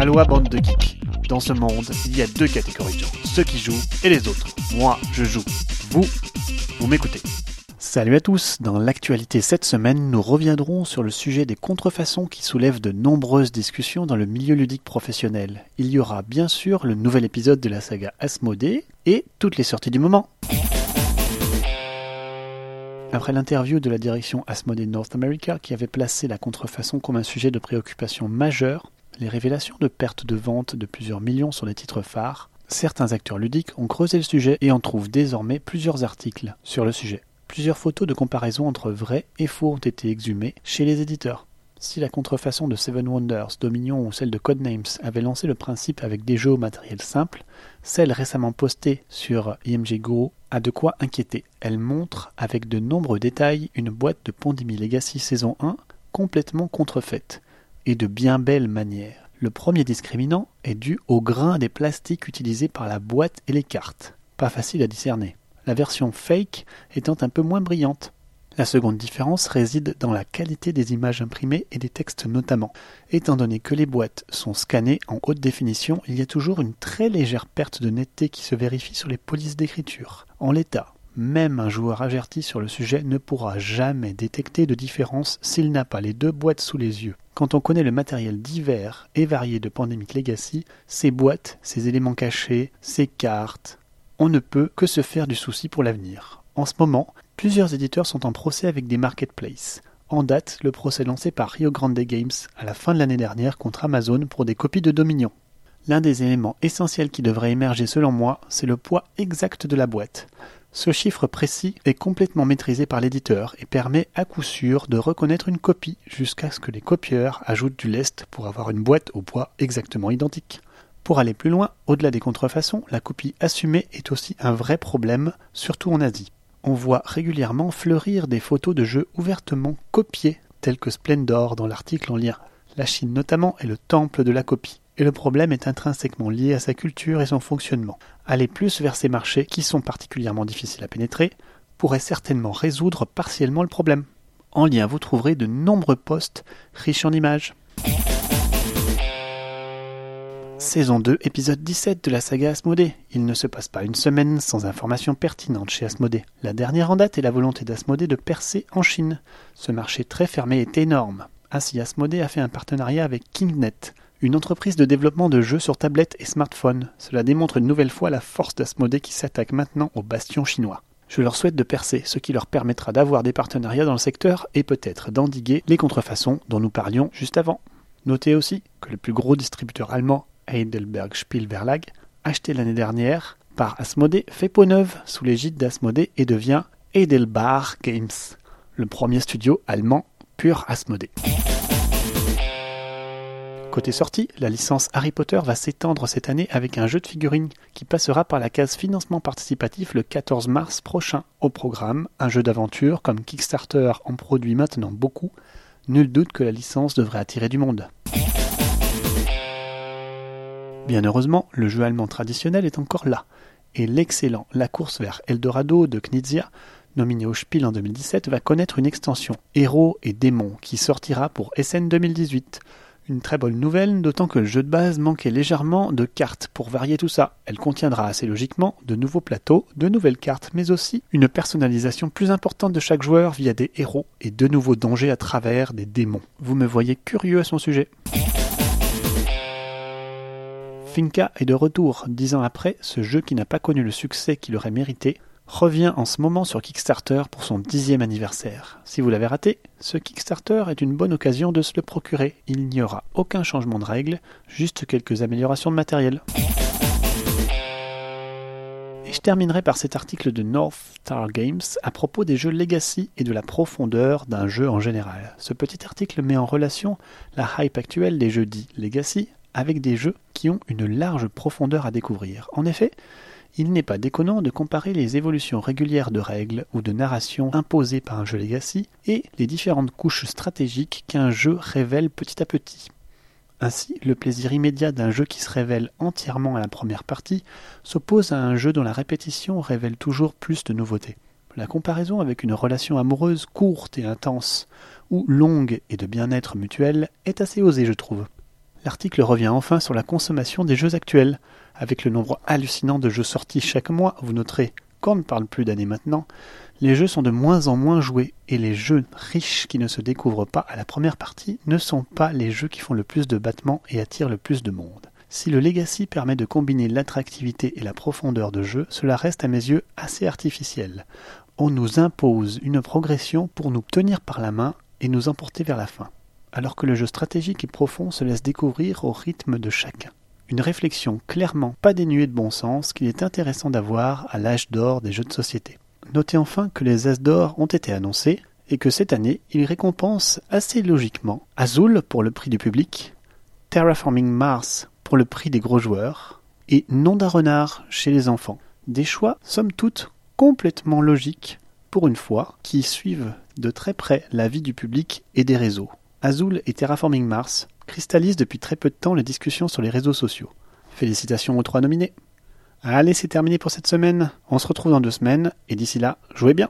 Aloha bande de geeks. Dans ce monde, il y a deux catégories de gens, ceux qui jouent et les autres. Moi, je joue. Vous, vous m'écoutez. Salut à tous, dans l'actualité cette semaine, nous reviendrons sur le sujet des contrefaçons qui soulèvent de nombreuses discussions dans le milieu ludique professionnel. Il y aura bien sûr le nouvel épisode de la saga Asmodée et toutes les sorties du moment. Après l'interview de la direction Asmodee North America qui avait placé la contrefaçon comme un sujet de préoccupation majeur, les révélations de pertes de vente de plusieurs millions sur les titres phares, certains acteurs ludiques ont creusé le sujet et en trouvent désormais plusieurs articles sur le sujet. Plusieurs photos de comparaison entre vrai et faux ont été exhumées chez les éditeurs. Si la contrefaçon de Seven Wonders, Dominion ou celle de Codenames avait lancé le principe avec des jeux au matériel simple, celle récemment postée sur IMG Go a de quoi inquiéter. Elle montre avec de nombreux détails une boîte de Pandemic Legacy saison 1 complètement contrefaite, et de bien belle manière. Le premier discriminant est dû au grain des plastiques utilisés par la boîte et les cartes. Pas facile à discerner. La version fake étant un peu moins brillante. La seconde différence réside dans la qualité des images imprimées et des textes notamment. Étant donné que les boîtes sont scannées en haute définition, il y a toujours une très légère perte de netteté qui se vérifie sur les polices d'écriture. En l'état, même un joueur averti sur le sujet ne pourra jamais détecter de différence s'il n'a pas les deux boîtes sous les yeux. Quand on connaît le matériel divers et varié de Pandemic Legacy, ces boîtes, ces éléments cachés, ces cartes, on ne peut que se faire du souci pour l'avenir. En ce moment, Plusieurs éditeurs sont en procès avec des marketplaces. En date, le procès lancé par Rio Grande Games à la fin de l'année dernière contre Amazon pour des copies de Dominion. L'un des éléments essentiels qui devrait émerger selon moi, c'est le poids exact de la boîte. Ce chiffre précis est complètement maîtrisé par l'éditeur et permet à coup sûr de reconnaître une copie jusqu'à ce que les copieurs ajoutent du lest pour avoir une boîte au poids exactement identique. Pour aller plus loin, au-delà des contrefaçons, la copie assumée est aussi un vrai problème, surtout en Asie on voit régulièrement fleurir des photos de jeux ouvertement copiés, tels que Splendor dans l'article en lien. La Chine notamment est le temple de la copie, et le problème est intrinsèquement lié à sa culture et son fonctionnement. Aller plus vers ces marchés, qui sont particulièrement difficiles à pénétrer, pourrait certainement résoudre partiellement le problème. En lien, vous trouverez de nombreux posts riches en images. Saison 2, épisode 17 de la saga Asmodée. Il ne se passe pas une semaine sans informations pertinentes chez Asmodée. La dernière en date est la volonté d'Asmodée de percer en Chine. Ce marché très fermé est énorme. Ainsi, Asmodée a fait un partenariat avec KingNet, une entreprise de développement de jeux sur tablette et smartphone. Cela démontre une nouvelle fois la force d'Asmodée qui s'attaque maintenant au bastion chinois. Je leur souhaite de percer, ce qui leur permettra d'avoir des partenariats dans le secteur et peut-être d'endiguer les contrefaçons dont nous parlions juste avant. Notez aussi que le plus gros distributeur allemand Heidelberg Spielverlag, acheté l'année dernière par Asmodee, fait peau neuve sous l'égide d'Asmodee et devient Heidelberg Games, le premier studio allemand pur Asmodee. Côté sortie, la licence Harry Potter va s'étendre cette année avec un jeu de figurines qui passera par la case financement participatif le 14 mars prochain. Au programme, un jeu d'aventure comme Kickstarter en produit maintenant beaucoup. Nul doute que la licence devrait attirer du monde. Bien heureusement, le jeu allemand traditionnel est encore là, et l'excellent La course vers Eldorado de Knizia, nominé au Spiel en 2017, va connaître une extension Héros et démons qui sortira pour SN 2018. Une très bonne nouvelle, d'autant que le jeu de base manquait légèrement de cartes pour varier tout ça. Elle contiendra assez logiquement de nouveaux plateaux, de nouvelles cartes, mais aussi une personnalisation plus importante de chaque joueur via des héros et de nouveaux dangers à travers des démons. Vous me voyez curieux à son sujet. Finca est de retour. Dix ans après, ce jeu qui n'a pas connu le succès qu'il aurait mérité revient en ce moment sur Kickstarter pour son dixième anniversaire. Si vous l'avez raté, ce Kickstarter est une bonne occasion de se le procurer. Il n'y aura aucun changement de règles, juste quelques améliorations de matériel. Et je terminerai par cet article de North Star Games à propos des jeux Legacy et de la profondeur d'un jeu en général. Ce petit article met en relation la hype actuelle des jeux dits Legacy avec des jeux qui ont une large profondeur à découvrir. En effet, il n'est pas déconnant de comparer les évolutions régulières de règles ou de narration imposées par un jeu legacy et les différentes couches stratégiques qu'un jeu révèle petit à petit. Ainsi, le plaisir immédiat d'un jeu qui se révèle entièrement à la première partie s'oppose à un jeu dont la répétition révèle toujours plus de nouveautés. La comparaison avec une relation amoureuse courte et intense, ou longue et de bien-être mutuel, est assez osée, je trouve. L'article revient enfin sur la consommation des jeux actuels. Avec le nombre hallucinant de jeux sortis chaque mois, vous noterez qu'on ne parle plus d'années maintenant, les jeux sont de moins en moins joués et les jeux riches qui ne se découvrent pas à la première partie ne sont pas les jeux qui font le plus de battements et attirent le plus de monde. Si le Legacy permet de combiner l'attractivité et la profondeur de jeu, cela reste à mes yeux assez artificiel. On nous impose une progression pour nous tenir par la main et nous emporter vers la fin, alors que le jeu stratégique et profond se laisse découvrir au rythme de chacun. Une réflexion clairement pas dénuée de bon sens qu'il est intéressant d'avoir à l'âge d'or des jeux de société. Notez enfin que les As d'or ont été annoncés et que cette année, ils récompensent assez logiquement Azul pour le prix du public, Terraforming Mars pour le prix des gros joueurs et Nonda Renard chez les enfants. Des choix, somme toute, complètement logiques pour une fois, qui suivent de très près la vie du public et des réseaux. Azul et Terraforming Mars cristallise depuis très peu de temps les discussions sur les réseaux sociaux. Félicitations aux trois nominés. Allez, c'est terminé pour cette semaine. On se retrouve dans deux semaines, et d'ici là, jouez bien.